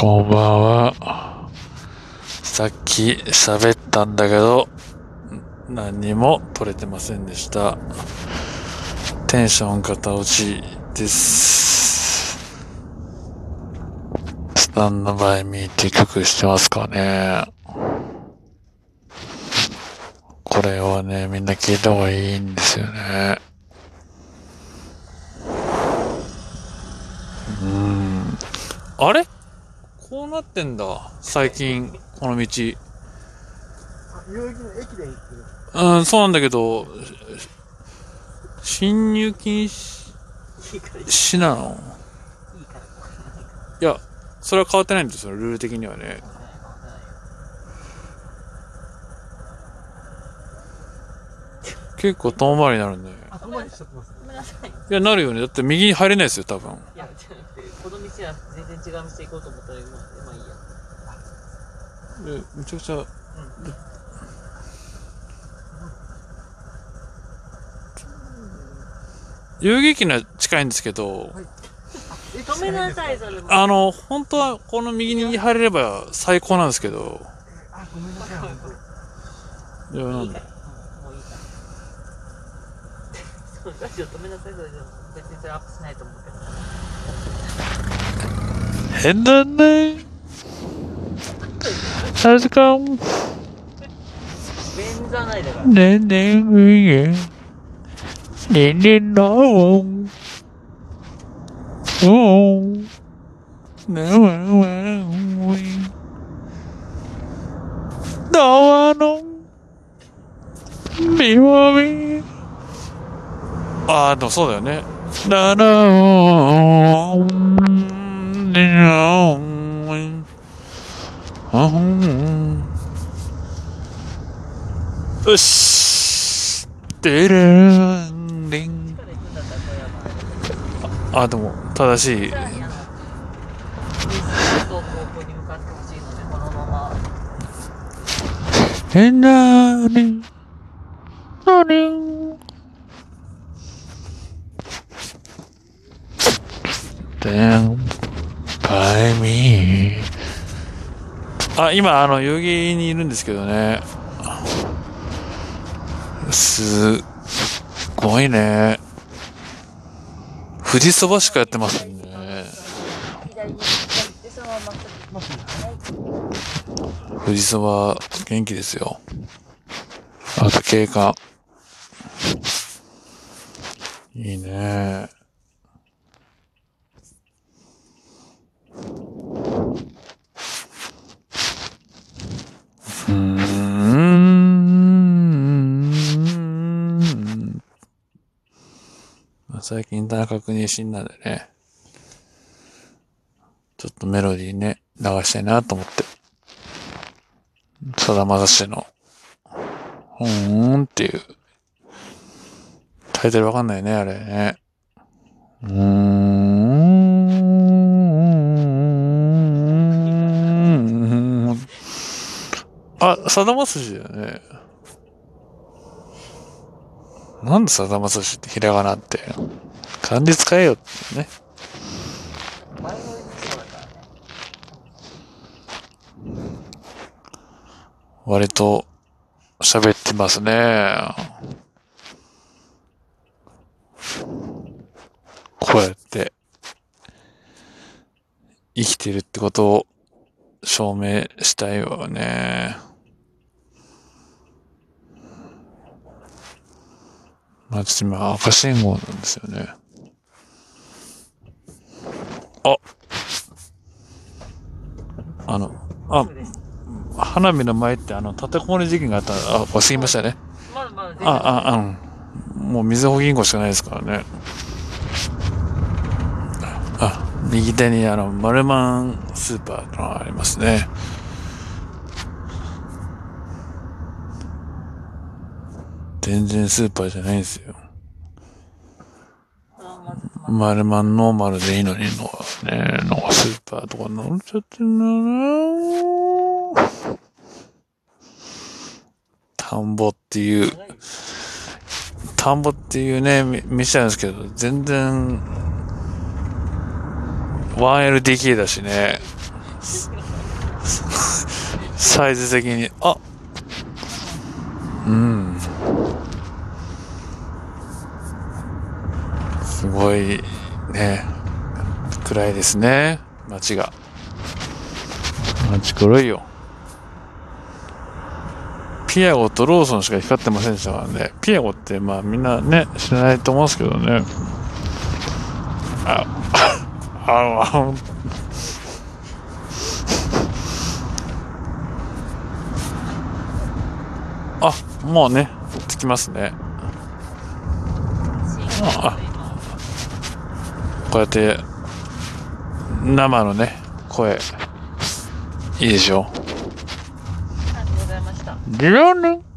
こんばんは。さっき喋ったんだけど、何にも取れてませんでした。テンション型落ちです。スタンドバイミーって曲してますかね。これはね、みんな聞いた方がいいんですよね。うん。あれこうなってんだ。最近、この道。代々木の駅で行ってる。うん、そうなんだけど、侵入禁止いいからいい止なの？いや、それは変わってないんですよ、ルール的にはね。結構遠回りになるんで。い。いいや、なるよね。だって右に入れないですよ、多分。や、じゃなくて、この道は全然違う道行こうと思ったら、今、まあいいや。えめちゃくちゃ、遊戯機には近いんですけど、止めなさい、それも。あの、本当はこの右に入れれば最高なんですけど、あ、ごめんなさい、本当。いや、ないんだ。もういいから。ラジオ止めなさい、それでも。別にそれアップしないと思うけど。変だね。How's it going? 便座ないだから。ねんねんういえ。ねんねんのおん。おん。なわわんうい。なわの。みわみ。ああ、でもそうだよね。ならおん。ねらおん。あん。よし。てるんりん。あ、でも、正しい。まあ。さらに、あの、水と方向にで、by me. あ、今、あの、代々木にいるんですけどね。すごいね。富士そばしかやってますね。富士そば元気ですよ。あと経過。いいね。最近田中邦衛死んだんでね。ちょっとメロディーね、流したいなと思って。さだまさしの、うーんっていう、タイトルわかんないね、あれね。うーん。あ、さだまさしだよね。なんでさだまさしってひらがなって。漢字使えよってね。割と喋ってますね。こうやって生きてるってことを証明したいわね。まあ、ちょっと今赤信号なんですよね。ああの、あ。花火の前ってあの立てこもり事件があったあ過ぎましたねまだまだ。あああうんもう水穂銀行しかないですからねあ右手にあのマルマンスーパーのがありますね全然スーパーじゃないんですよ。まずまマルマンノーマルでいいのにのねのスーパーとか乗っちゃってんだな田んぼっていう田んぼっていうね、み店なんですけど、全然、1LDK だしね、サイズ的に、あうん。すごい、ね、暗いですね、街が。街黒いよ。ピアゴとローソンしか光ってませんでしたからね。ピアゴってまあみんなね、知らないと思うんですけどね。あ、あ、あ、あ、もうね、着きますね。ああこうやって、生のね、声、いいでしょ？ありがとうございました。